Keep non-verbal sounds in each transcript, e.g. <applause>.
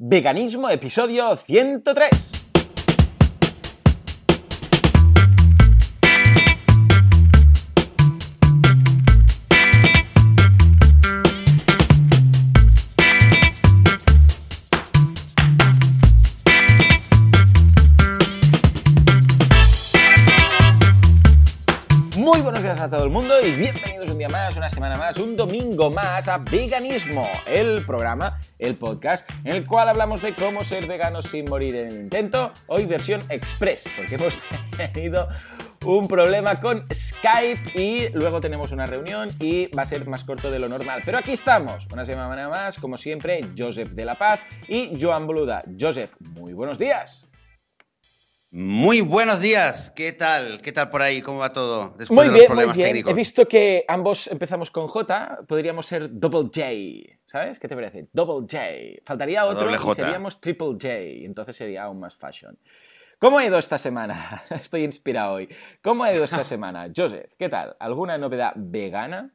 Veganismo, episodio 103. Muy buenos días a todo el mundo y bienvenidos un día más, una semana más, un domingo más a Veganismo, el programa, el podcast en el cual hablamos de cómo ser veganos sin morir en el intento, hoy versión express, porque hemos <laughs> tenido un problema con Skype y luego tenemos una reunión y va a ser más corto de lo normal. Pero aquí estamos, una semana más, como siempre, Joseph de la Paz y Joan Boluda. Joseph, muy buenos días. Muy buenos días, ¿qué tal? ¿Qué tal por ahí? ¿Cómo va todo? Después muy de los bien, problemas muy bien. Técnicos? He visto que ambos empezamos con J, podríamos ser Double J, ¿sabes? ¿Qué te parece? Double J. Faltaría otro y seríamos Triple J, entonces sería aún más fashion. ¿Cómo ha ido esta semana? <laughs> Estoy inspirado hoy. ¿Cómo ha ido esta <laughs> semana? Joseph, ¿qué tal? ¿Alguna novedad vegana?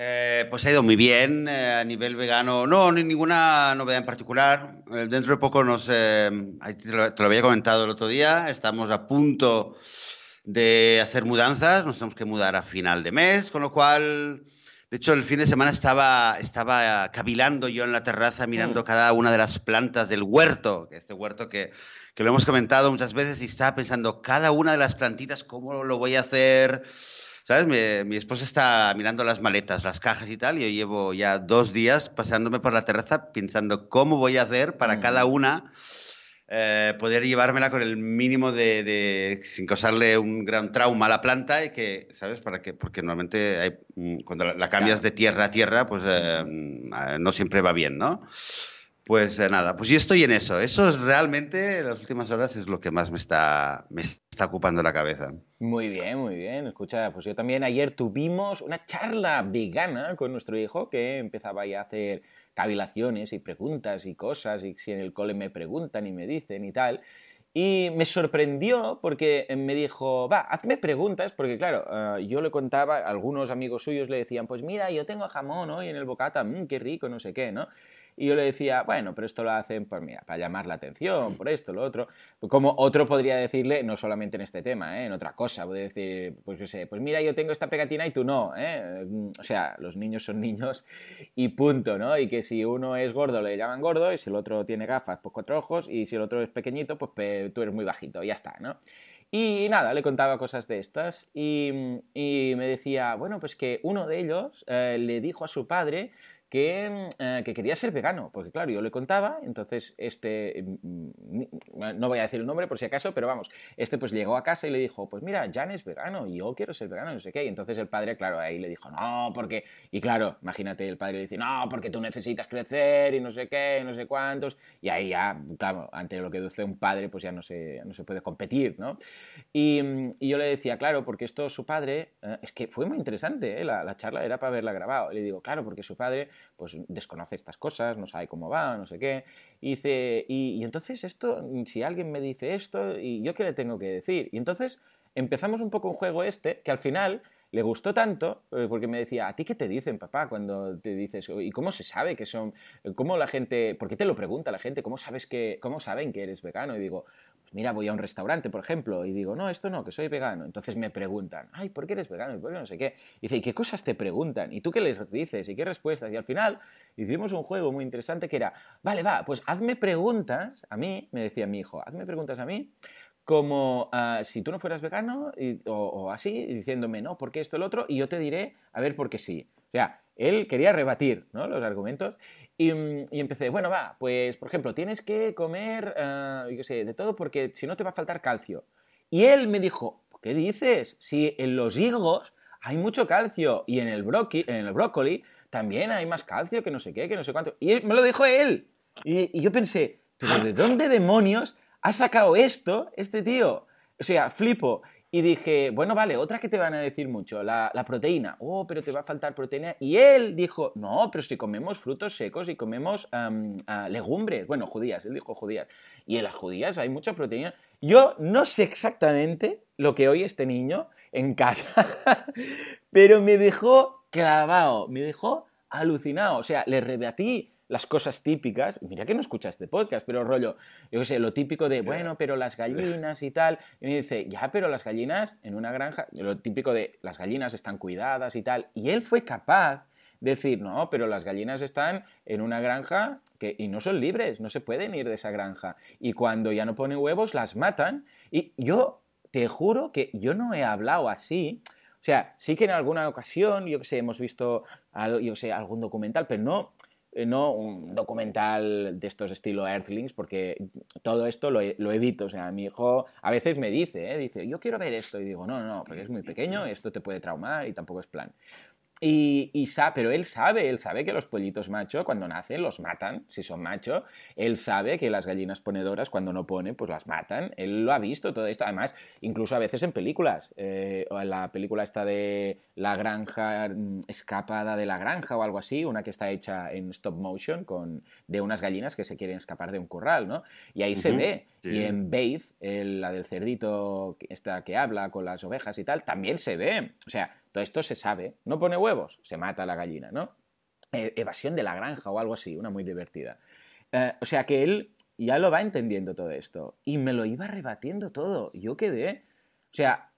Eh, pues ha ido muy bien eh, a nivel vegano. No, no hay ninguna novedad en particular. Eh, dentro de poco nos. Eh, te lo, te, lo, había comentado el otro día. Estamos a punto de hacer mudanzas. Nos tenemos que mudar a final de mes, con lo cual. De hecho, el fin de semana estaba, estaba cavilando yo en la terraza mirando mm. cada una de las plantas del huerto, este huerto que, que lo hemos comentado muchas veces, y estaba pensando cada una de las plantitas, cómo lo voy a hacer. ¿Sabes? Mi, mi, esposa está mirando las maletas, las cajas y tal, y yo llevo ya dos días pasándome por la terraza pensando cómo voy a hacer para mm. cada una eh, poder llevármela con el mínimo de, de, sin causarle un gran trauma a la planta y que, ¿sabes? Para que, porque normalmente hay, mm, cuando la, la cambias claro. de tierra a tierra, pues eh, no siempre va bien, ¿no? Pues eh, nada, pues yo estoy en eso. Eso es realmente, en las últimas horas, es lo que más me está, me está ocupando la cabeza. Muy bien, muy bien. Escucha, pues yo también ayer tuvimos una charla vegana con nuestro hijo que empezaba ya a hacer cavilaciones y preguntas y cosas y si en el cole me preguntan y me dicen y tal. Y me sorprendió porque me dijo, va, hazme preguntas, porque claro, uh, yo le contaba, algunos amigos suyos le decían, pues mira, yo tengo jamón hoy en el bocata, mmm, qué rico, no sé qué, ¿no? Y yo le decía, bueno, pero esto lo hacen pues mira, para llamar la atención, por esto, lo otro. Como otro podría decirle, no solamente en este tema, ¿eh? en otra cosa, puede decir, pues yo sé, pues mira, yo tengo esta pegatina y tú no. ¿eh? O sea, los niños son <laughs> niños y punto, ¿no? Y que si uno es gordo le llaman gordo y si el otro tiene gafas, pues cuatro ojos y si el otro es pequeñito, pues tú eres muy bajito, y ya está, ¿no? Y nada, le contaba cosas de estas y, y, me decía, bueno, pues que uno de ellos eh, le dijo a su padre que, eh, que, quería ser vegano, porque claro, yo le contaba, entonces este, mm, no voy a decir el nombre por si acaso, pero vamos, este pues llegó a casa y le dijo, pues mira, Jan es vegano y yo quiero ser vegano, no sé qué, y entonces el padre, claro, ahí le dijo, no, porque, y claro, imagínate, el padre le dice, no, porque tú necesitas crecer y no sé qué, no sé cuántos, y ahí ya, claro, ante lo que dice un padre, pues ya no se, no se puede competir, ¿no? Y, y, yo le decía, claro, porque esto su padre, eh, es que fue muy interesante, ¿eh? la, la charla era para haberla grabado, y le digo, claro, porque su padre pues desconoce estas cosas, no sabe cómo va, no sé qué. Y dice, y, entonces esto, si alguien me dice esto, ¿y yo qué le tengo que decir? Y entonces empezamos un poco un juego este, que al final le gustó tanto, eh, porque me decía, ¿a ti qué te dicen, papá, cuando te dices, ¿y cómo se sabe que son, cómo la gente, por qué te lo pregunta la gente, cómo sabes que, cómo saben que eres vegano? Y digo, mira, voy a un restaurante, por ejemplo, y digo, no, esto no, que soy vegano. Entonces me preguntan, ay, ¿por qué eres vegano? ¿Y por qué no sé qué? Y dice, ¿y qué cosas te preguntan? ¿Y tú qué les dices? ¿Y qué respuestas? Y al final hicimos un juego muy interesante que era, vale, va, pues hazme preguntas, a mí, me decía mi hijo, hazme preguntas a mí, como uh, si tú no fueras vegano o, o, así, diciéndome, no, ¿por qué esto, el otro? Y yo te diré, a ver, por qué sí. O sea, él quería rebatir ¿no? los argumentos y, y, empecé, bueno, va, pues, por ejemplo, tienes que comer, uh, yo sé, de todo porque si no te va a faltar calcio. Y él me dijo, ¿qué dices? Si en los higos hay mucho calcio y en el, broqui, en el brócoli también hay más calcio que no sé qué, que no sé cuánto. Y él, me lo dijo él. Y, y yo pensé, ¿pero de dónde demonios ha sacado esto, este tío. O sea, flipo. Y dije, bueno, vale, otra que te van a decir mucho, la, la, proteína. Oh, pero te va a faltar proteína. Y él dijo, no, pero si comemos frutos secos y comemos um, uh, legumbres. Bueno, judías, él dijo judías. Y en las judías hay mucha proteína. Yo no sé exactamente lo que oye este niño en casa, <laughs> pero me dejó clavado, me dejó alucinado. O sea, le rebatí las cosas típicas, mira que no escucha este podcast, pero rollo, yo qué sé, lo típico de, bueno, pero las gallinas y tal, y me dice, ya, pero las gallinas en una granja, lo típico de las gallinas están cuidadas y tal, y él fue capaz de decir, no, pero las gallinas están en una granja que, y no son libres, no se pueden ir de esa granja, y cuando ya no ponen huevos las matan, y yo te juro que yo no he hablado así, o sea, sí que en alguna ocasión, yo que sé, hemos visto, yo sé, algún documental, pero no, no un documental de estos estilo Earthlings, porque todo esto lo, lo, evito. O sea, mi hijo a veces me dice, ¿eh? dice, yo quiero ver esto, y digo, no, no, porque es muy pequeño, esto te puede traumar y tampoco es plan. Y, y pero él sabe, él sabe que los pollitos macho cuando nacen los matan, si son macho. Él sabe que las gallinas ponedoras cuando no ponen, pues las matan. Él lo ha visto todo esto. Además, incluso a veces en películas. Eh, la película esta de La granja mm, escapada de la granja o algo así, una que está hecha en stop motion con, de unas gallinas que se quieren escapar de un corral, ¿no? Y ahí se ve. Y en Babe, la del cerdito esta que habla con las ovejas y tal, también se ve. O sea, esto se sabe. No pone huevos, se mata la gallina, ¿no? Eh, evasión de la granja o algo así, una muy divertida. Eh, o sea que él ya lo va entendiendo todo esto. Y me lo iba rebatiendo todo. Yo quedé. O sea,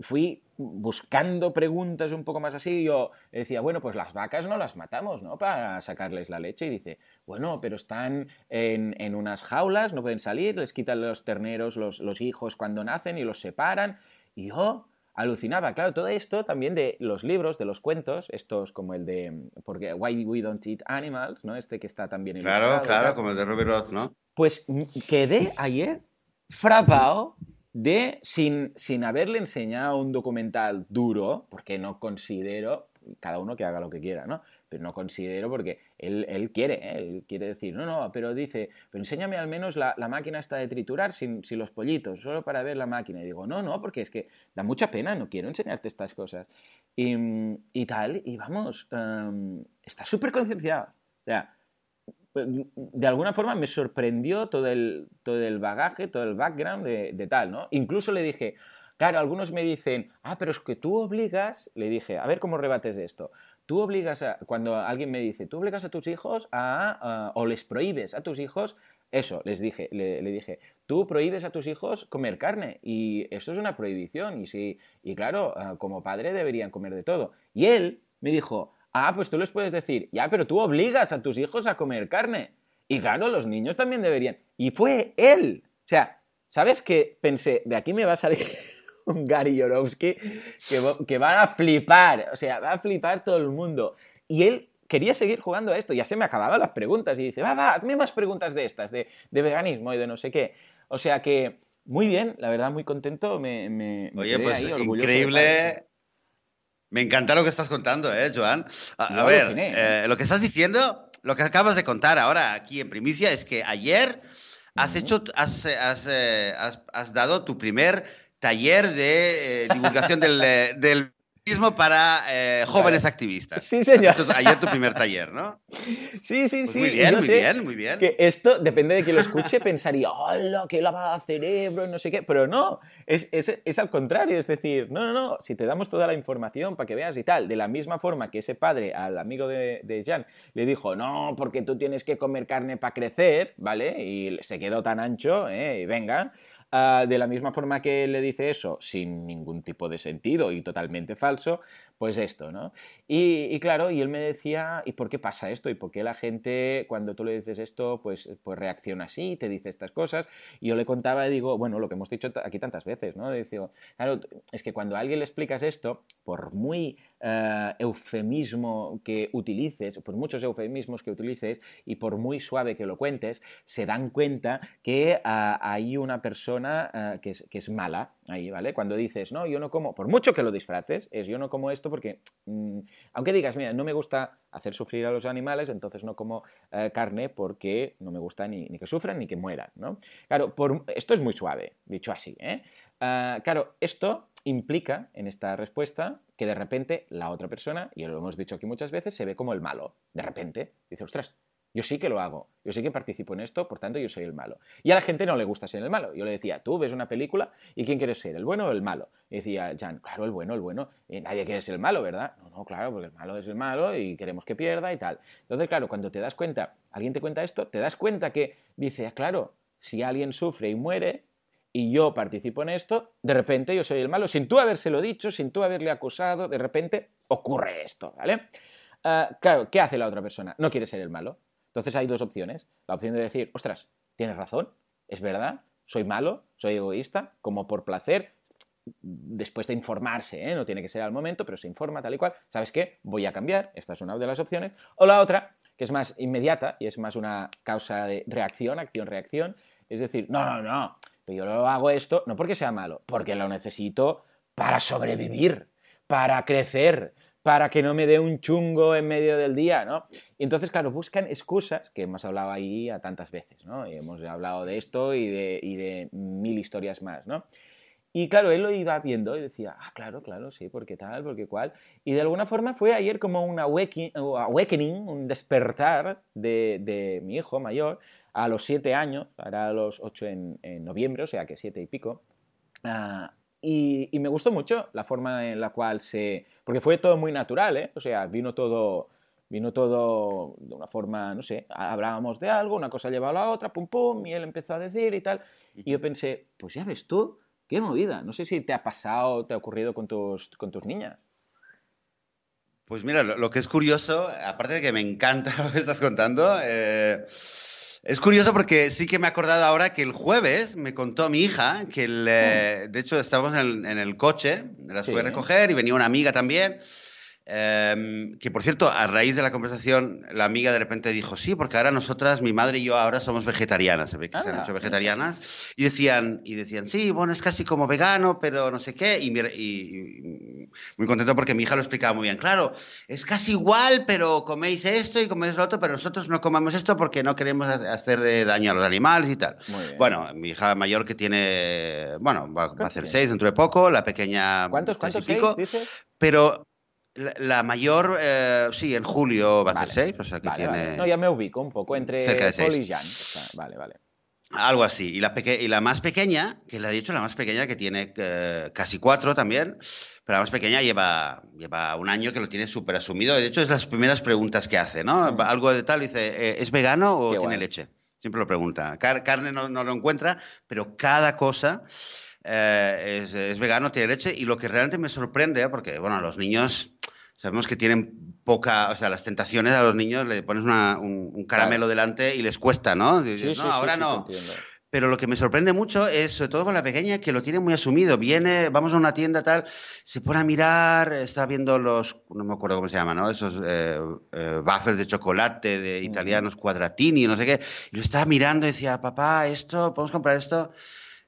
fui buscando preguntas un poco más así. Yo decía, bueno, pues las vacas no las matamos, ¿no? Para sacarles la leche. Y dice, bueno, pero están en, unas jaulas, no pueden salir, les quitan los terneros, los, los hijos cuando nacen y los separan. Y yo alucinaba. Claro, todo esto también de los libros, de los cuentos, estos como el de porque Why We Don't Eat Animals, ¿no? Este que está también Claro, claro, como el de Robert Roth, ¿no? Pues quedé ayer frapado de, sin, sin haberle enseñado un documental duro, porque no considero, cada uno que haga lo que quiera, ¿no? Pero no considero porque él, él quiere, ¿eh? él quiere decir, no, no, pero dice, pero enséñame al menos la, la máquina esta de triturar sin, sin, los pollitos, solo para ver la máquina. Y digo, no, no, porque es que da mucha pena, no quiero enseñarte estas cosas. Y, y tal, y vamos, um, está súper concienciado. O sea, de alguna forma me sorprendió todo el, todo el bagaje, todo el background de, de tal, ¿no? Incluso le dije, Claro, algunos me dicen, ah, pero es que tú obligas, le dije, a ver cómo rebates esto. Tú obligas a, cuando alguien me dice, tú obligas a tus hijos a, o les prohíbes a tus hijos, eso, les dije, le, dije, tú prohíbes a tus hijos comer carne y eso es una prohibición y sí, y claro, ah, como padre deberían comer de todo. Y él me dijo, ah, pues tú les puedes decir, ya, pero tú obligas a tus hijos a comer carne. Y claro, los niños también deberían. Y fue él. O sea, ¿sabes qué? Pensé, de aquí me va a salir un Gary Yorowski que, que van a flipar, o sea, va a flipar todo el mundo. Y él quería seguir jugando a esto, ya se me acababan las preguntas y dice, va, va, hazme más preguntas de estas, de, de veganismo y de no sé qué. O sea que, muy bien, la verdad, muy contento, me, me, Oye, pues increíble. Me encanta lo que estás contando, ¿eh, Joan? A, ver, eh, lo que estás diciendo, lo que acabas de contar ahora aquí en primicia es que ayer has hecho, has, has, eh, has, has dado tu primer taller de eh, divulgación del, eh, del para eh, jóvenes activistas. Sí, señor. Ayer tu primer taller, ¿no? Sí, sí, pues sí. Muy bien, muy bien, muy bien. Que esto, depende de quien lo escuche, <laughs> pensaría, ¡hola, qué lavada de cerebro! No sé qué. Pero no, es, es, es, al contrario. Es decir, no, no, no. Si te damos toda la información para que veas y tal, de la misma forma que ese padre al amigo de, de Jan le dijo, no, porque tú tienes que comer carne para crecer, ¿vale? Y se quedó tan ancho, ¿eh? Y venga. Ah, de la misma forma que le dice eso, sin ningún tipo de sentido y totalmente falso, pues esto, ¿no? Y, claro, y él me decía, ¿y por qué pasa esto? ¿Y por qué la gente, cuando tú le dices esto, pues, pues reacciona así, te dice estas cosas? Y yo le contaba y digo, bueno, lo que hemos dicho aquí tantas veces, ¿no? Digo, claro, es que cuando a alguien le explicas esto, por muy eh, eufemismo que utilices, por muchos eufemismos que utilices y por muy suave que lo cuentes, se dan cuenta que ah, hay una persona ah, que, es, que es mala ahí, ¿vale? Cuando dices, no, yo no como, por mucho que lo disfraces, es yo no como esto porque, mm, aunque digas, mira, no me gusta hacer sufrir a los animales, entonces no como eh, carne porque no me gusta ni, que sufran ni que mueran, ¿no? Claro, por, esto es muy suave, dicho así, ¿eh? Ah, claro, esto implica en esta respuesta que de repente la otra persona, y lo hemos dicho aquí muchas veces, se ve como el malo. De repente dice, ostras, Yo sí que lo hago, yo sí que participo en esto, por tanto yo soy el malo. Y a la gente no le gusta ser el malo. Yo le decía, tú ves una película y ¿quién quieres ser, el bueno o el malo? Y decía Jan, claro, el bueno, el bueno. Y nadie quiere ser el malo, ¿verdad? No, no, claro, porque el malo es el malo y queremos que pierda y tal. Entonces, claro, cuando te das cuenta, alguien te cuenta esto, te das cuenta que dice, ah, claro, si alguien sufre y muere, y yo participo en esto, de repente yo soy el malo, sin tú habérselo dicho, sin tú haberle acusado, de repente ocurre esto, ¿vale? Ah, claro, ¿qué hace la otra persona? No quiere ser el malo. Entonces hay dos opciones. La opción de decir, ostras, tienes razón, es verdad, soy malo, soy egoísta, como por placer, después de informarse, ¿eh? no tiene que ser al momento, pero se informa tal y cual, ¿sabes qué? Voy a cambiar, esta es una de las opciones. O la otra, que es más inmediata y es más una causa de reacción, acción-reacción, es decir, no, no, no, pero yo lo hago esto no porque sea malo, porque lo necesito para sobrevivir, para crecer, para que no me dé un chungo en medio del día, ¿no? Y entonces, claro, buscan excusas, que hemos hablado ahí a tantas veces, ¿no? Y hemos hablado de esto y de, mil historias más, ¿no? Y claro, él lo iba viendo y decía, ah, claro, claro, sí, porque tal, porque cual. Y de alguna forma fue ayer como un awakening, un despertar de, mi hijo mayor, a los siete años, hará los ocho en, noviembre, o sea que siete y pico. Ah, y, me gustó mucho la forma en la cual se... Porque fue todo muy natural, ¿eh? O sea, vino todo, vino todo de una forma, no sé, hablábamos de algo, una cosa llevaba a la otra, pum, pum, y él empezó a decir y tal. Y yo pensé, pues ya ves tú, qué movida. No sé si te ha pasado, te ha ocurrido con tus, con tus niñas. Pues mira, lo, que es curioso, aparte de que me encanta <laughs> lo que estás contando, eh, es curioso porque sí que me he acordado ahora que el jueves me contó mi hija que, eh, mm. de hecho, estábamos en el, coche, las fui a recoger y venía una amiga también. Em, que por cierto, a raíz de la conversación, la amiga de repente dijo, sí, porque ahora nosotras, mi madre y yo ahora somos vegetarianas, se ve que se han hecho vegetarianas, y decían, y decían, sí, bueno, es casi como vegano, pero no sé qué, y, y, muy contento porque mi hija lo explicaba muy bien, claro, es casi igual, pero coméis esto y coméis lo otro, pero nosotros no comamos esto porque no queremos hacer daño a los animales y tal. Bueno, mi hija mayor que tiene, bueno, va, a hacer seis dentro de poco, la pequeña... ¿Cuántos, cuántos seis, Pero la, mayor, eh, sí, en julio va a ser 6, o sea que tiene... No, ya me ubico un poco entre Paul y Jan. Vale, vale. Algo así. Y la, y la más pequeña, que le he dicho, la más pequeña, que tiene eh, casi cuatro también, pero la más pequeña lleva, lleva un año que lo tiene súper asumido. De hecho, es las primeras preguntas que hace, ¿no? Mm. Algo de tal, dice, eh, ¿es vegano o tiene leche? Siempre lo pregunta. carne no, no, lo encuentra, pero cada cosa es, es, vegano, tiene leche. Y lo que realmente me sorprende, porque, bueno, los niños sabemos que tienen poca, o sea, las tentaciones a los niños le pones un, caramelo delante y les cuesta, ¿no? sí, no, ahora no. Pero lo que me sorprende mucho es, sobre todo con la pequeña, que lo tiene muy asumido. Viene, vamos a una tienda tal, se pone a mirar, está viendo los, no me acuerdo cómo se llama, ¿no? Esos eh, eh de chocolate de italianos, cuadratini, no sé qué. Y lo estaba mirando y decía, papá, esto, ¿podemos comprar esto?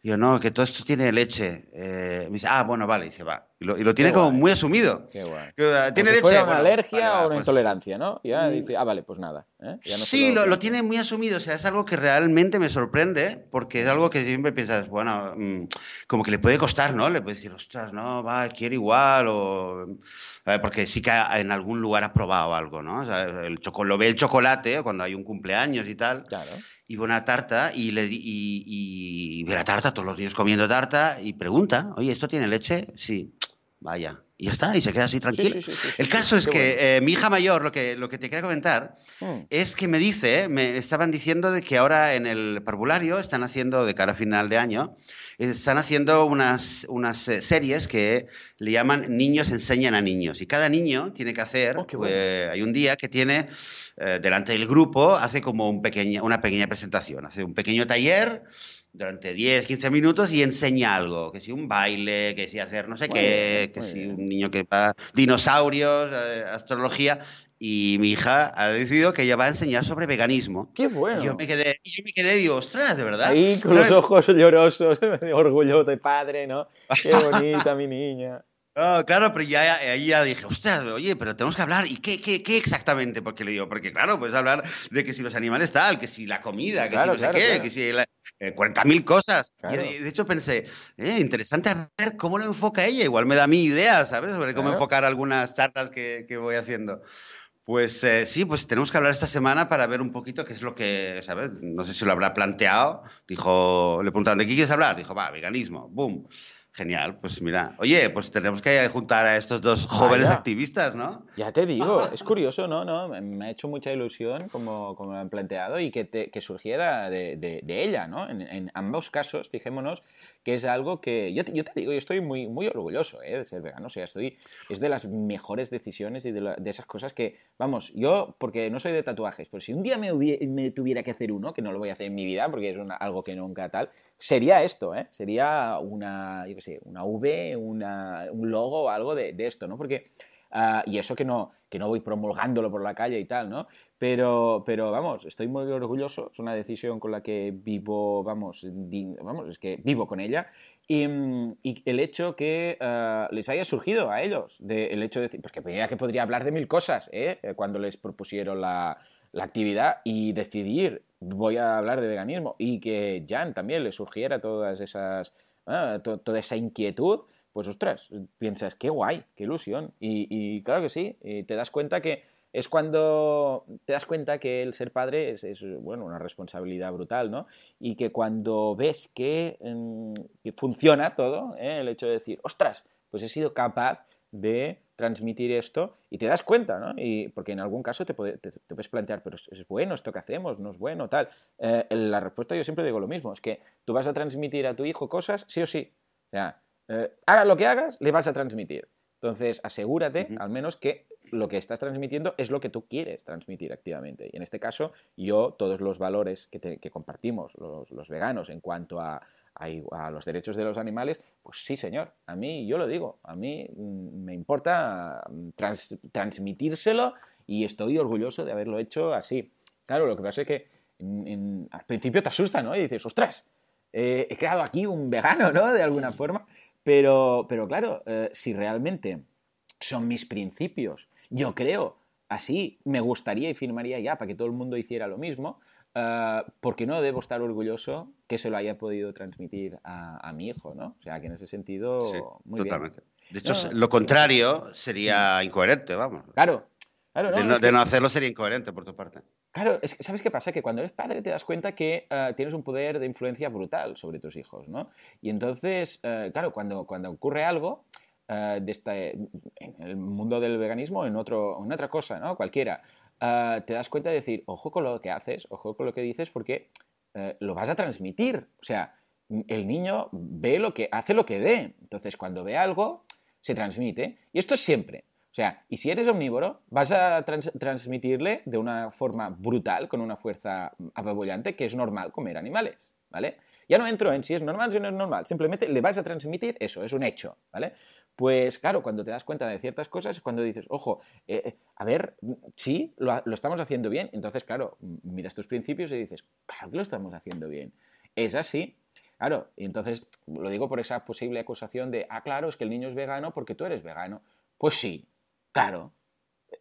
Yo, no, que todo esto tiene leche. Eh, me dice, ah, bueno, vale, dice, va. Y lo, tiene como muy asumido. Qué guay. ¿Tiene leche? una alergia o una pues intolerancia, ¿no? Ya mm. dice, ah, vale, pues nada. ¿eh? sí, lo, tiene muy asumido. O sea, es algo que realmente me sorprende, porque es algo que siempre piensas, bueno, mm, como que le puede costar, ¿no? Le puede decir, ostras, no, va, quiere igual, o. Porque sí que en algún lugar ha probado algo, ¿no? O sea, el lo ve el chocolate cuando hay un cumpleaños y tal. Claro y ve una tarta y, le, y, ve la tarta, todos los días comiendo tarta y pregunta, oye, ¿esto tiene leche? Sí, vaya. Y ya está, y se queda así tranquilo. el caso es que eh, mi hija mayor, lo que, lo que te quería comentar, hmm. es que me dice, me estaban diciendo de que ahora en el parvulario están haciendo, de cara a final de año, están haciendo unas, unas eh, series que le llaman Niños enseñan a niños. Y cada niño tiene que hacer, oh, eh, hay un día que tiene eh, delante del grupo, hace como un pequeña, una pequeña presentación, hace un pequeño taller durante 10, 15 minutos y enseña algo, que si un baile, que si hacer no sé qué, que si un niño que va dinosaurios, eh, astrología, y mi hija ha decidido que ella va a enseñar sobre veganismo. ¡Qué bueno! Y yo me quedé, yo me quedé digo, ostras, de verdad. Ahí con los ojos llorosos, <laughs> orgullo de padre, ¿no? ¡Qué <laughs> bonita mi niña! Claro, pero ya ahí ya dije, ostras, oye, pero tenemos que hablar. ¿Y qué, qué, qué exactamente? Porque le digo, porque claro, puedes hablar de que si los animales tal, que si la comida, que si no sé qué, que si la, eh, 40.000 cosas. Y de hecho pensé, eh, interesante a ver cómo lo enfoca ella. Igual me da mi idea, ¿sabes? Sobre cómo enfocar algunas charlas que, que voy haciendo. Pues eh, sí, pues tenemos que hablar esta semana para ver un poquito qué es lo que, ¿sabes? No sé si lo habrá planteado. Dijo, le preguntaron, ¿de qué quieres hablar? Dijo, va, veganismo, boom. Genial, pues mira, oye, pues tenemos que juntar a estos dos jóvenes activistas, ¿no? Ya te digo, es curioso, ¿no? ¿no? Me ha hecho mucha ilusión como, como lo han planteado y que, que surgiera de, de, ella, ¿no? En, en, ambos casos, fijémonos que es algo que yo te, yo te digo, yo estoy muy, muy orgulloso ¿eh? de ser vegano, o sea, estoy, es de las mejores decisiones y de, de, esas cosas que, vamos, yo, porque no soy de tatuajes, pero si un día me, me tuviera que hacer uno, que no lo voy a hacer en mi vida porque es algo que nunca tal, sería esto, ¿eh? Sería una, yo qué sé, una V, una, un logo algo de, de esto, ¿no? Porque, uh, y eso que no, que no voy promulgándolo por la calle y tal, ¿no? Pero, pero vamos, estoy muy orgulloso, es una decisión con la que vivo, vamos, vamos es que vivo con ella. Y, el hecho que uh, les haya surgido a ellos, de, el hecho de porque veía que podría hablar de mil cosas, ¿eh? Cuando les propusieron la, la actividad y decidir, voy a hablar de veganismo, y que Jan también le surgiera todas esas, ah, toda esa inquietud, pues ostras, piensas, qué guay, qué ilusión. Y, claro que sí, te das cuenta que es cuando te das cuenta que el ser padre es, bueno, una responsabilidad brutal, ¿no? Y que cuando ves que, mm, funciona todo, ¿eh? el hecho de decir, ostras, pues he sido capaz de transmitir esto y te das cuenta, ¿no? Y porque en algún caso te, puede, te, puedes plantear, pero ¿es bueno esto que hacemos? ¿No es bueno? Tal. Eh, la respuesta yo siempre digo lo mismo, es que tú vas a transmitir a tu hijo cosas sí o sí. O sea, eh, hagas lo que hagas, le vas a transmitir. Entonces, asegúrate al menos que lo que estás transmitiendo es lo que tú quieres transmitir activamente. Y en este caso, yo, todos los valores que, que compartimos los, los veganos en cuanto a, a, los derechos de los animales, pues sí, señor, a mí, yo lo digo, a mí mm, me importa mm, transmitírselo y estoy orgulloso de haberlo hecho así. Claro, lo que pasa es que al principio te asusta, ¿no? Y dices, ostras, eh, he creado aquí un vegano, ¿no? De alguna forma. Pero, pero claro, eh, si realmente son mis principios, yo creo así, me gustaría y firmaría ya para que todo el mundo hiciera lo mismo, uh, porque no debo estar orgulloso que se lo haya podido transmitir a, mi hijo, ¿no? O sea, que en ese sentido, muy totalmente. De hecho, lo contrario sería incoherente, vamos. Claro, claro. No, de, no, hacerlo sería incoherente por tu parte. Claro, es que, ¿sabes qué pasa? Que cuando eres padre te das cuenta que uh, tienes un poder de influencia brutal sobre tus hijos, ¿no? Y entonces, uh, claro, cuando, cuando ocurre algo, de este, en el mundo del veganismo, en, otro, en otra cosa, ¿no? Cualquiera, Ah, te das cuenta de decir, ojo con lo que haces, ojo con lo que dices, porque eh, lo vas a transmitir. O sea, el niño ve lo que hace lo que ve. Entonces, cuando ve algo, se transmite. Y esto es siempre. O sea, y si eres omnívoro, vas a transmitirle de una forma brutal, con una fuerza apabullante, que es normal comer animales, ¿vale? Ya no entro en si es normal si no es normal, simplemente le vas a transmitir eso, es un hecho, ¿vale? Pues claro, cuando te das cuenta de ciertas cosas es cuando dices, ojo, eh, eh, a ver, sí, lo, estamos haciendo bien. Entonces, claro, miras tus principios y dices, claro que lo estamos haciendo bien. Es así. Claro, y entonces lo digo por esa posible acusación de, ah, claro, es que el niño es vegano porque tú eres vegano. Pues sí, claro.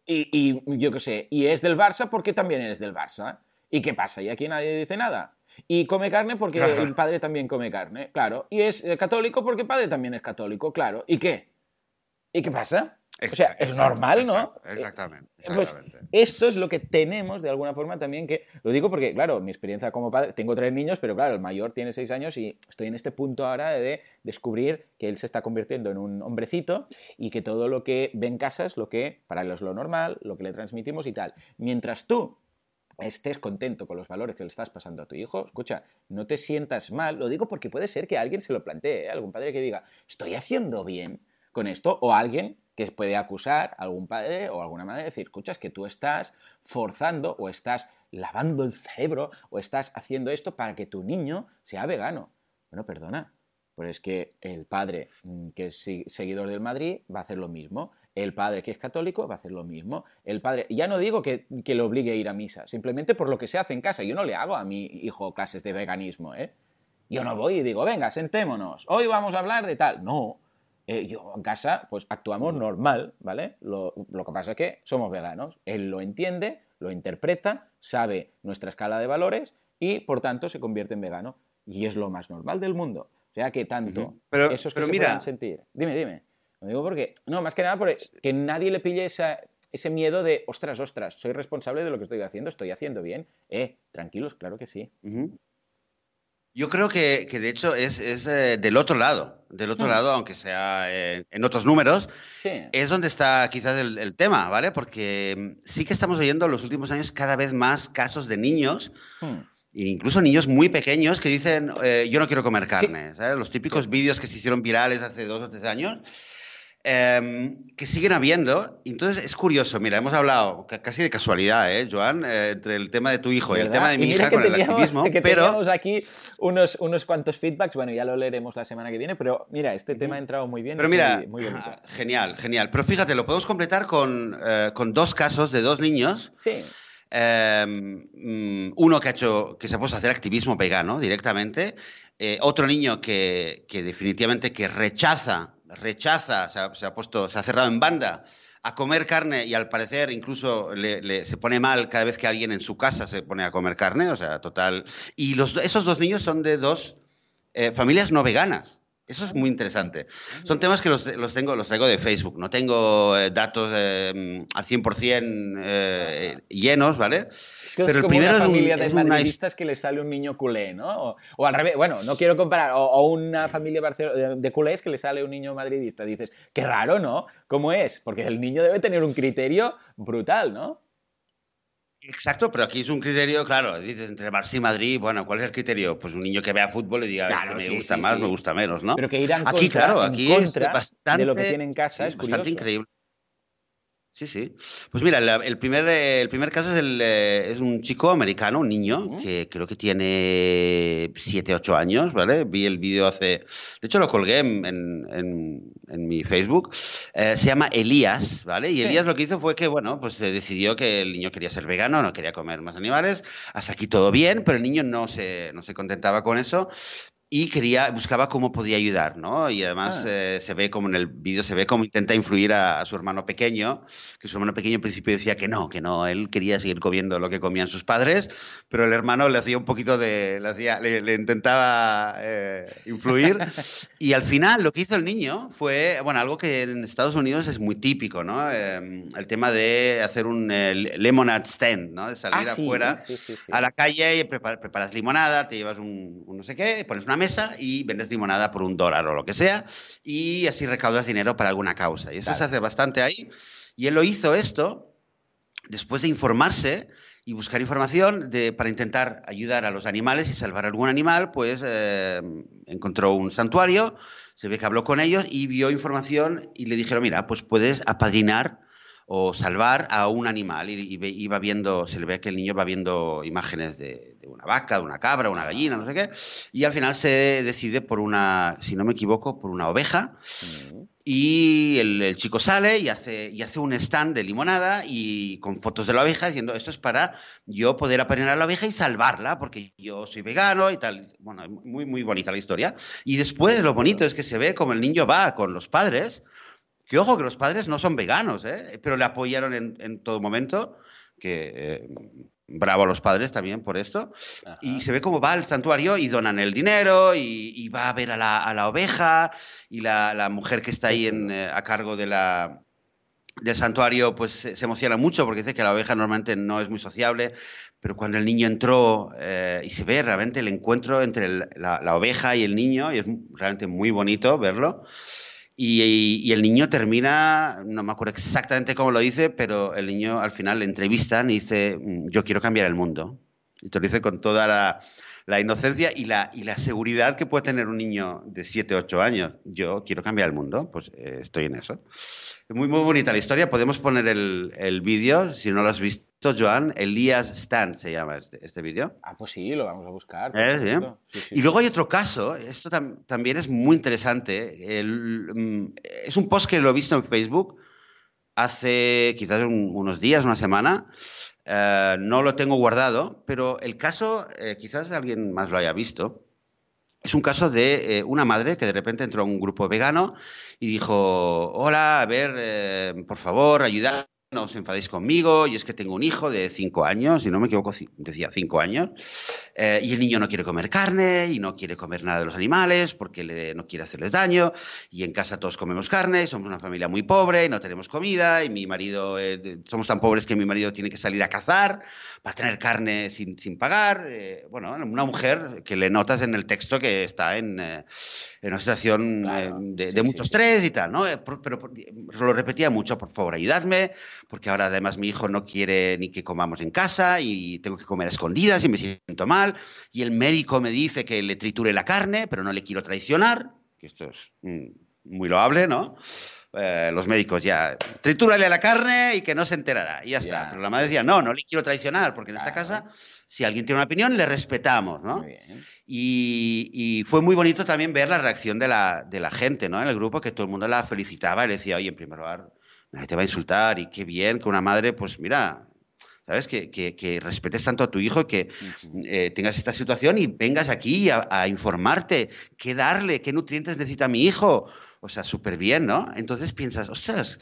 Y, y yo qué sé, y es del Barça porque también eres del Barça. ¿Y qué pasa? ¿Y aquí nadie dice nada? Y come carne porque el padre también come carne, claro. Y es eh, católico porque el padre también es católico, claro. ¿Y qué? ¿Y qué pasa? o sea, es normal, ¿no? Exactamente. Pues esto es lo que tenemos de alguna forma también que... Lo digo porque, claro, mi experiencia como padre, tengo tres niños, pero claro, el mayor tiene seis años y estoy en este punto ahora de descubrir que él se está convirtiendo en un hombrecito y que todo lo que ve en casa es lo que para él es lo normal, lo que le transmitimos y tal. Mientras tú estés contento con los valores que le estás pasando a tu hijo, escucha, no te sientas mal, lo digo porque puede ser que alguien se lo plantee, ¿eh? algún padre que diga, estoy haciendo bien con esto, o alguien que puede acusar a algún padre o alguna madre de decir, escucha, es que tú estás forzando o estás lavando el cerebro o estás haciendo esto para que tu niño sea vegano. Bueno, perdona, pues es que el padre mm, que es seguidor del Madrid va a hacer lo mismo. El padre que es católico va a hacer lo mismo. El padre, ya no digo que, que le obligue a ir a misa, simplemente por lo que se hace en casa. Yo no le hago a mi hijo clases de veganismo, ¿eh? Yo no voy y digo, venga, sentémonos, hoy vamos a hablar de tal. No, eh, yo en casa pues actuamos normal, ¿vale? Lo, lo, que pasa es que somos veganos. Él lo entiende, lo interpreta, sabe nuestra escala de valores y por tanto se convierte en vegano. Y es lo más normal del mundo. O sea que tanto pero, esos que pero se mira, sentir. Dime, dime. Lo digo porque, no, más que nada porque que nadie le pille esa, ese miedo de, ostras, ostras, soy responsable de lo que estoy haciendo, estoy haciendo bien. Eh, tranquilos, claro que sí. Yo creo que, de hecho es, eh, del otro lado, del otro lado, aunque sea eh, en otros números, es donde está quizás el, tema, ¿vale? Porque mm, sí que estamos oyendo en los últimos años cada vez más casos de niños, hmm. incluso niños muy pequeños, que dicen, eh, yo no quiero comer carne, ¿sabes? Los típicos vídeos que se hicieron virales hace dos o tres años, Em, que siguen habiendo. Entonces es curioso, mira, hemos hablado casi de casualidad, ¿eh, Joan? Eh, entre el tema de tu hijo y el tema de mi hija con el activismo. <laughs> Que pero... teníamos aquí unos, unos cuantos feedbacks, bueno, ya lo leeremos la semana que viene, pero mira, este tema ha entrado muy bien. Pero mira, genial, genial. Pero fíjate, lo podemos completar con, eh, con dos casos de dos niños. Sí. Em, mm, uno que ha hecho, que se ha puesto a hacer activismo vegano directamente, eh, otro niño que, que definitivamente que rechaza rechaza, se ha, puesto, se ha cerrado en banda a comer carne y al parecer incluso le, se pone mal cada vez que alguien en su casa se pone a comer carne, o sea, total. Y los, esos dos niños son de dos eh, familias no veganas. Eso es muy interesante. Son temas que los, tengo, los traigo de Facebook. No tengo eh, datos eh, al 100% eh, llenos, ¿vale? Es que Pero es como el primero una familia de madridistas que le sale un niño culé, ¿no? O, al revés, bueno, no quiero comparar, o, una familia de culés que le sale un niño madridista. Dices, qué raro, ¿no? ¿Cómo es? Porque el niño debe tener un criterio brutal, ¿no? Exacto, pero aquí es un criterio, claro, dices entre Barça y Madrid, bueno, ¿cuál es el criterio? Pues un niño que vea fútbol y diga, claro, me gusta más, me gusta menos, ¿no? Pero que irán aquí, claro, aquí es bastante, de lo que tiene en casa, es bastante increíble. Sí, sí. Pues mira, el primer, el primer caso es, el, eh, es un chico americano, un niño, que creo que tiene 7, 8 años, ¿vale? Vi el vídeo hace... De hecho, lo colgué en, en, mi Facebook. Eh, se llama Elías, ¿vale? Y Elías lo que hizo fue que, bueno, pues se decidió que el niño quería ser vegano, no quería comer más animales. Hasta aquí todo bien, pero el niño no se, no se contentaba con eso y quería, buscaba cómo podía ayudar, ¿no? Y además ah. eh, se ve como en el vídeo, se ve cómo intenta influir a, su hermano pequeño, que su hermano pequeño al principio decía que no, que no, él quería seguir comiendo lo que comían sus padres, pero el hermano le hacía un poquito de, le, hacía, le, intentaba eh, influir. <laughs> y al final lo que hizo el niño fue, bueno, algo que en Estados Unidos es muy típico, ¿no? Em, el tema de hacer un eh, lemonade stand, ¿no? De salir ah, afuera a la calle y preparas limonada, te llevas un, un no sé qué, pones una mesa y vendes limonada por un dólar o lo que sea, y así recaudas dinero para alguna causa. Y eso se hace bastante ahí. Y él lo hizo esto después de informarse y buscar información de, para intentar ayudar a los animales y salvar algún animal, pues eh, encontró un santuario, se ve que habló con ellos y vio información y le dijeron, mira, pues puedes apadrinar o salvar a un animal. Y, iba viendo, se le ve que el niño va viendo imágenes de, una vaca, de una cabra, una gallina, no sé qué. Y al final se decide por una, si no me equivoco, por una oveja. Mm. Y el, chico sale y hace, y hace un stand de limonada y con fotos de la oveja diciendo esto es para yo poder apadrinar a la oveja y salvarla porque yo soy vegano y tal. Bueno, muy, muy bonita la historia. Y después lo bonito es que se ve como el niño va con los padres que ojo, que los padres no son veganos, ¿eh? pero le apoyaron en, todo momento, que eh, bravo a los padres también por esto. Y se ve cómo va al santuario y donan el dinero y, va a ver a la, oveja y la, mujer que está ahí eh, a cargo de la, del santuario pues se emociona mucho porque dice que la oveja normalmente no es muy sociable, pero cuando el niño entró y se ve realmente el encuentro entre la, la, oveja y el niño, y es realmente muy bonito verlo, y, el niño termina, no me acuerdo exactamente cómo lo dice, pero el niño al final le entrevistan y dice, mm, yo quiero cambiar el mundo. Y te lo dice con toda la, inocencia y la, y la seguridad que puede tener un niño de 7, 8 años. Yo quiero cambiar el mundo, pues eh, estoy en eso. Es muy, muy bonita la historia. Podemos poner el, el vídeo, si no lo has visto Joan, Elías Stan se llama este, este vídeo. Ah, pues sí, lo vamos a buscar. ¿Eh? y luego hay otro caso, esto también es muy interesante. Mm, es un post que lo he visto en Facebook hace quizás unos días, una semana. Eh, no lo tengo guardado, pero el caso, eh, quizás alguien más lo haya visto. Es un caso de una madre que de repente entró a un grupo vegano y dijo, hola, a ver, por favor, ayudad no os enfadéis conmigo, y es que tengo un hijo de cinco años, si no me equivoco, decía cinco años, eh, y el niño no quiere comer carne y no quiere comer nada de los animales porque le, no quiere hacerles daño, y en casa todos comemos carne, y somos una familia muy pobre y no tenemos comida, y mi marido, eh, somos tan pobres que mi marido tiene que salir a cazar para tener carne sin, sin pagar. Eh, bueno, una mujer que le notas en el texto que está en, en una situación de, mucho estrés y tal, ¿no? Pero, lo repetía mucho, por favor, ayudadme, porque ahora además mi hijo no quiere ni que comamos en casa y tengo que comer a escondidas y me siento mal. Y el médico me dice que le triture la carne, pero no le quiero traicionar, que esto es mm, muy loable, ¿no? Eh, los médicos ya, tritúrale la carne y que no se enterará, y ya está. Pero la madre decía, no, no le quiero traicionar, porque en esta casa, si alguien tiene una opinión, le respetamos, ¿no? Y, y, fue muy bonito también ver la reacción de la, de la gente, ¿no? En el grupo, que todo el mundo la felicitaba y le decía, oye, en primer lugar, nadie te va a insultar y qué bien que una madre, pues mira, ¿sabes? Que, que, respetes tanto a tu hijo, que eh, tengas esta situación y vengas aquí a, informarte, qué darle, qué nutrientes necesita mi hijo. O sea, súper bien, ¿no? Entonces piensas, ostras,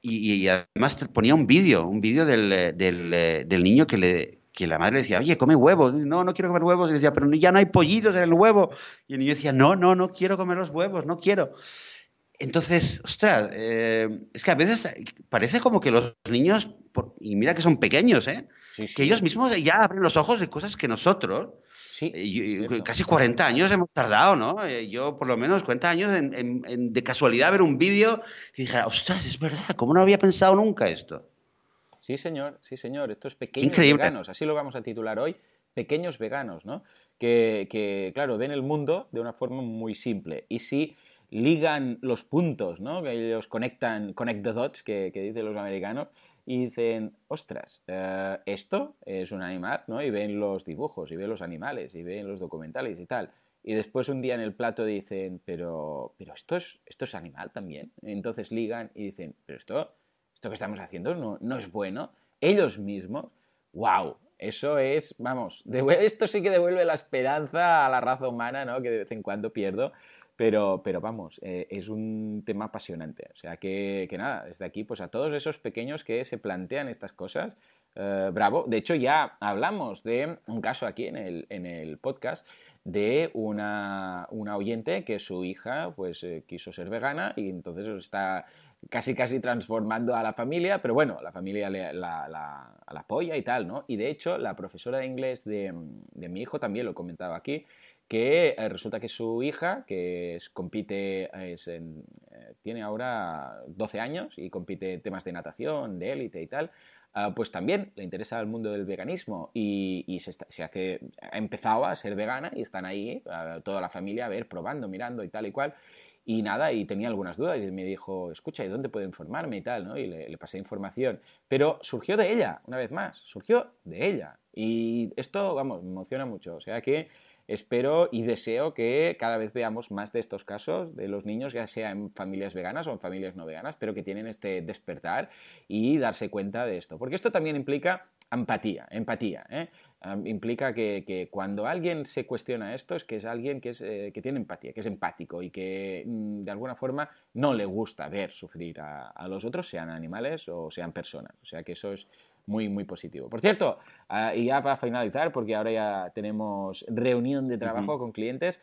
y, además te ponía un vídeo, un vídeo del, del, del, niño que, le, que la madre decía, oye, come huevos. No, no quiero comer huevos. Y decía, pero ya no hay pollitos en el huevo. Y el niño decía, no, no, no quiero comer los huevos, no quiero. Entonces, ostras, eh, es que a veces parece como que los niños, y mira que son pequeños, ¿eh? que ellos mismos ya abren los ojos de cosas que nosotros, sí, eh, casi 40 años hemos tardado, ¿no? Eh, yo por lo menos 40 años en, de casualidad ver un vídeo y dije, ostras, es verdad, ¿cómo no había pensado nunca esto? Sí, señor, sí, señor, estos pequeños veganos, así lo vamos a titular hoy, pequeños veganos, ¿no? Que, que, claro, ven el mundo de una forma muy simple. Y sí ligan los puntos, ¿no? Que ellos conectan, connect the dots, que, dicen los americanos, y dicen, ostras, eh, esto es un animal, ¿no? Y ven los dibujos, y ven los animales, y ven los documentales y tal. Y después un día en el plato dicen, pero, pero esto, es, esto es animal también. Entonces ligan y dicen, pero esto, esto que estamos haciendo no, no es bueno. Ellos mismos, wow, eso es, vamos, <laughs> esto sí que devuelve la esperanza a la raza humana, ¿no? Que de vez en cuando pierdo. Pero, pero vamos, eh, es un tema apasionante. O sea que, que, nada, desde aquí, pues a todos esos pequeños que se plantean estas cosas, eh, bravo. De hecho, ya hablamos de un caso aquí en el, en el podcast de una, una, oyente que su hija pues eh, quiso ser vegana y entonces está casi casi transformando a la familia, pero bueno, la familia la, la, apoya y tal, ¿no? Y de hecho, la profesora de inglés de, de mi hijo también lo comentaba aquí, que eh, resulta que su hija, que compite, eh, tiene ahora 12 años y compite en temas de natación, de élite y tal, ah, pues también le interesa el mundo del veganismo y, se, hace, ha empezado a ser vegana y están ahí toda la familia a ver, probando, mirando y tal y cual. Y nada, y tenía algunas dudas y me dijo, escucha, ¿y dónde puedo informarme y tal? ¿no? Y le, le pasé información. Pero surgió de ella, una vez más, surgió de ella. Y esto, vamos, me emociona mucho. O sea que espero y deseo que cada vez veamos más de estos casos de los niños, ya sea en familias veganas o en familias no veganas, pero que tienen este despertar y darse cuenta de esto. Porque esto también implica empatía, empatía. ¿eh? implica que, cuando alguien se cuestiona esto es que es alguien que, eh, tiene empatía, que es empático y que mm, de alguna forma no le gusta ver sufrir a, los otros, sean animales o sean personas. O sea que eso es muy, muy positivo. Por cierto, ah, y ya para finalizar, porque ahora ya tenemos reunión de trabajo con clientes,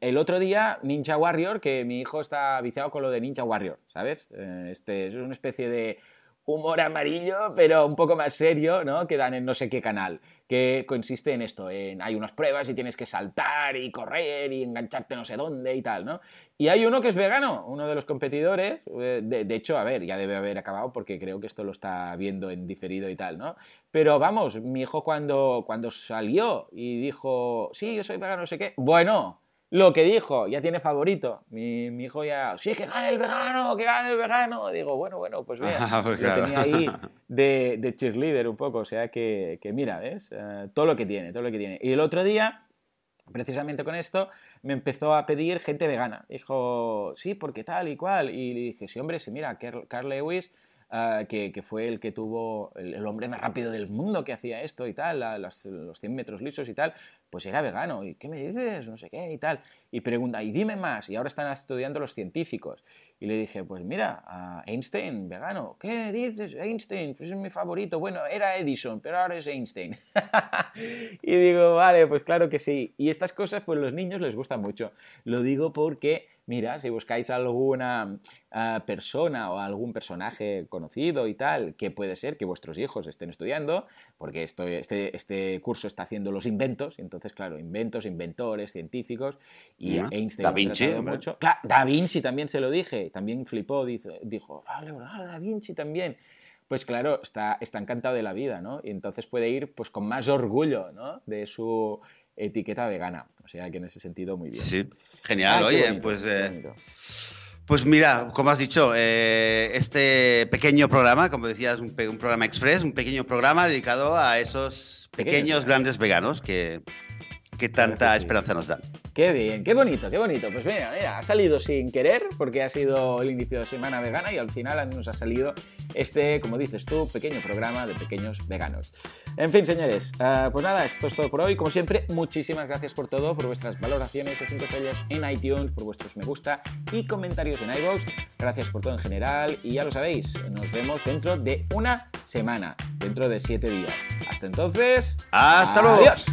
el otro día Ninja Warrior, que mi hijo está viciado con lo de Ninja Warrior, ¿sabes? Eh, este, es una especie de humor amarillo, pero un poco más serio, ¿no? Que dan en no sé qué canal, que consiste en esto, en hay unas pruebas y tienes que saltar y correr y engancharte no sé dónde y tal, ¿no? Y hay uno que es vegano, uno de los competidores, eh, de, hecho, a ver, ya debe haber acabado porque creo que esto lo está viendo en diferido y tal, ¿no? Pero vamos, mi hijo cuando, cuando salió y dijo, sí, yo soy vegano, no sé qué, bueno, lo que dijo, ya tiene favorito. Mi, hijo ya, sí, que gane el vegano, que gane el vegano. Digo, bueno, bueno, pues bien. <laughs> Ah, pues lo tenía ahí de, de, cheerleader un poco, o sea que, que mira, ¿ves? Eh, todo lo que tiene, todo lo que tiene. Y el otro día, precisamente con esto, me empezó a pedir gente vegana. Dijo, sí, porque tal y cual. Y le dije, sí, hombre, sí, mira, Carl Lewis ah, que, que, fue el que tuvo el, hombre más rápido del mundo que hacía esto y tal, los 100 metros lisos y tal, pues era vegano. ¿Y qué me dices? No sé qué y tal. Y pregunta, y dime más. Y ahora están estudiando los científicos. Y le dije, pues mira, Einstein, vegano. ¿Qué dices? Einstein, pues es mi favorito. Bueno, era Edison, pero ahora es Einstein. <laughs> y digo, vale, pues claro que sí. Y estas cosas, pues los niños les gustan mucho. Lo digo porque mira, si buscáis alguna ah, persona o algún personaje conocido y tal, que puede ser que vuestros hijos estén estudiando, porque esto, este, este, curso está haciendo los inventos, entonces, claro, inventos, inventores, científicos, y Einstein... Da Vinci. Mucho. da Vinci también se lo dije, también flipó, dijo, ah, Leonardo da Vinci también pues claro, está, está encantado de la vida, ¿no? Y entonces puede ir pues con más orgullo, ¿no? De su etiqueta vegana. O sea que en ese sentido muy bien. Sí, genial. Oye, pues... Eh, pues mira, como has dicho, eh, este pequeño programa, como decías, un, un, programa express, un pequeño programa dedicado a esos pequeños, grandes veganos que, que tanta esperanza nos dan. Qué bien, qué bonito, qué bonito. Pues mira, mira, ha salido sin querer porque ha sido el inicio de semana vegana y al final nos ha salido este, como dices tú, pequeño programa de pequeños veganos. En fin, señores, uh, pues nada, esto es todo por hoy. Como siempre, muchísimas gracias por todo, por vuestras valoraciones de 5 estrellas en iTunes, por vuestros me gusta y comentarios en iVoox. Gracias por todo en general y ya lo sabéis, nos vemos dentro de una semana, dentro de 7 días. Hasta entonces, hasta luego. Adiós.